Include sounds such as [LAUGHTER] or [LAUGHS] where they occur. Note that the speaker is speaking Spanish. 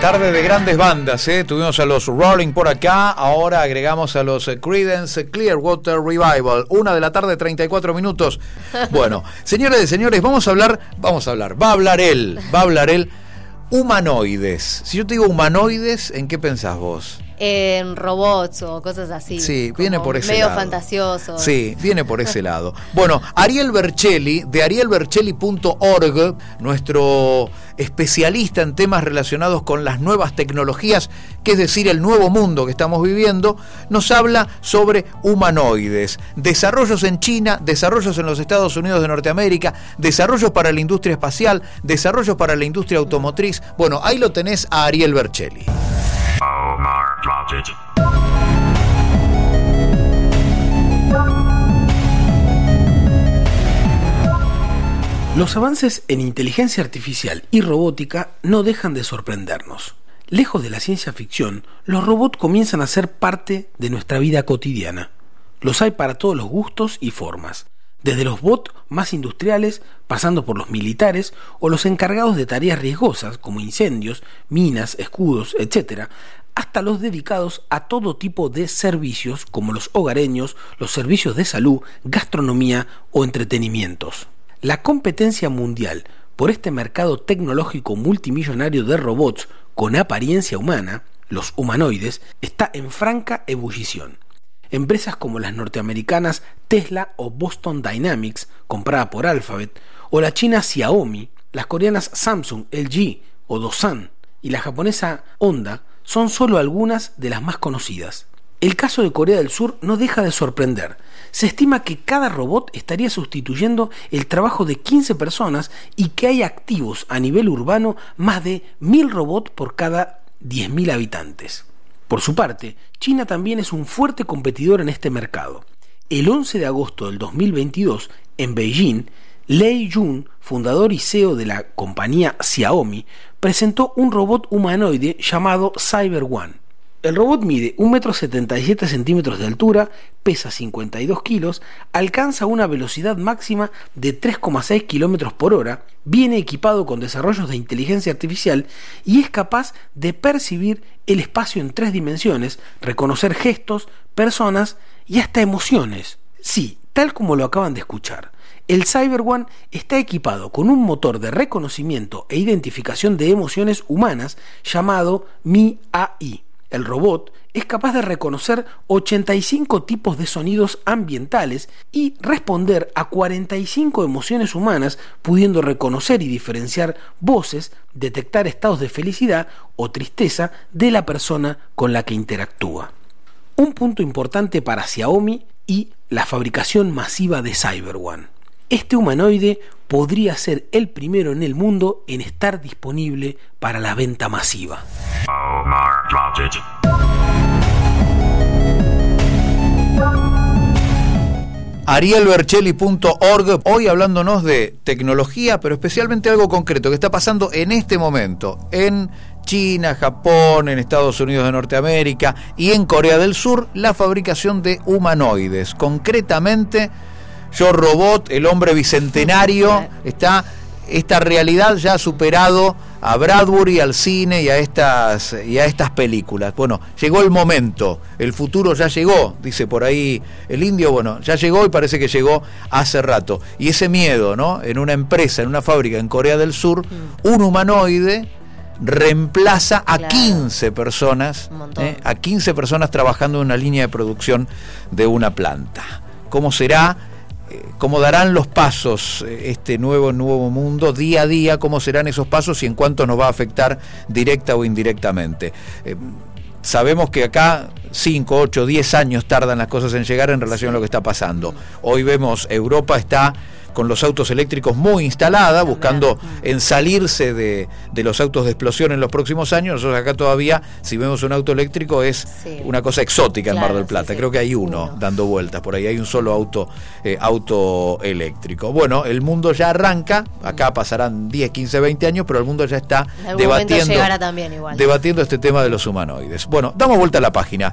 Tarde de grandes bandas, ¿eh? tuvimos a los Rolling por acá, ahora agregamos a los Creedence Clearwater Revival, una de la tarde, 34 minutos. [LAUGHS] Bueno, señores y señores, vamos a hablar, vamos a hablar, va a hablar él, va a hablar él, humanoides. Si yo te digo humanoides, ¿en qué pensás vos? En robots o cosas así. Sí, viene por ese medio lado. fantasioso. Sí, viene por ese lado. Bueno, Ariel Bercelli, de arielbercelli.org, nuestro especialista en temas relacionados con las nuevas tecnologías, que es decir, el nuevo mundo que estamos viviendo, nos habla sobre humanoides, desarrollos en China, desarrollos en los Estados Unidos de Norteamérica, desarrollos para la industria espacial, desarrollos para la industria automotriz. Bueno, ahí lo tenés a Ariel Bercelli. Los avances en inteligencia artificial y robótica no dejan de sorprendernos. Lejos de la ciencia ficción, los robots comienzan a ser parte de nuestra vida cotidiana. Los hay para todos los gustos y formas, desde los bots más industriales, pasando por los militares o los encargados de tareas riesgosas como incendios, minas, escudos, etc., hasta los dedicados a todo tipo de servicios como los hogareños, los servicios de salud, gastronomía o entretenimientos. La competencia mundial por este mercado tecnológico multimillonario de robots con apariencia humana, los humanoides, está en franca ebullición. Empresas como las norteamericanas Tesla o Boston Dynamics, comprada por Alphabet, o la china Xiaomi, las coreanas Samsung, LG o Dosan y la japonesa Honda son solo algunas de las más conocidas. El caso de Corea del Sur no deja de sorprender. Se estima que cada robot estaría sustituyendo el trabajo de 15 personas y que hay activos a nivel urbano más de 1000 robots por cada 10.000 habitantes. Por su parte, China también es un fuerte competidor en este mercado. El 11 de agosto del 2022, en Beijing, Lei Jun, fundador y CEO de la compañía Xiaomi, presentó un robot humanoide llamado Cyber One. El robot mide 1,77 centímetros de altura, pesa 52 kilos, alcanza una velocidad máxima de 3,6 kilómetros por hora, viene equipado con desarrollos de inteligencia artificial y es capaz de percibir el espacio en tres dimensiones, reconocer gestos, personas y hasta emociones. Sí, tal como lo acaban de escuchar. El Cyber One está equipado con un motor de reconocimiento e identificación de emociones humanas llamado Mi AI. El robot es capaz de reconocer 85 tipos de sonidos ambientales y responder a 45 emociones humanas, pudiendo reconocer y diferenciar voces, detectar estados de felicidad o tristeza de la persona con la que interactúa. Un punto importante para Xiaomi y la fabricación masiva de Cyber One. Este humanoide podría ser el primero en el mundo en estar disponible para la venta masiva. Arielbercelli.org, hoy hablándonos de tecnología, pero especialmente algo concreto que está pasando en este momento en China, Japón, en Estados Unidos de Norteamérica y en Corea del Sur, la fabricación de humanoides. Concretamente, Yo Robot, el hombre bicentenario, está esta realidad ya ha superado a Bradbury, al cine y a estas y a estas películas. Bueno, llegó el momento, el futuro ya llegó, dice por ahí el indio, bueno, ya llegó y parece que llegó hace rato. Y ese miedo, ¿no? En una empresa, en una fábrica en Corea del Sur, un humanoide reemplaza a Claro. 15 personas. ¿eh? a 15 personas trabajando en una línea de producción de una planta. ¿Cómo será? ¿Cómo darán los pasos eh, este nuevo nuevo mundo día a día? ¿Cómo serán esos pasos y en cuánto nos va a afectar directa o indirectamente? Eh, sabemos que acá 5, 8, 10 años tardan las cosas en llegar en relación a lo que está pasando. Hoy vemos Europa está con los autos eléctricos muy instalada, buscando en salirse de, de los autos de explosión en los próximos años. Nosotros acá todavía, si vemos un auto eléctrico, es Sí. una cosa exótica en Mar del Plata. sí. Creo que hay uno Uno. dando vueltas por ahí, hay un solo auto, eh, auto eléctrico. Bueno, el mundo ya arranca, acá pasarán 10, 15, 20 años, pero el mundo ya está también igual. debatiendo este tema de los humanoides. Bueno, damos vuelta a la página.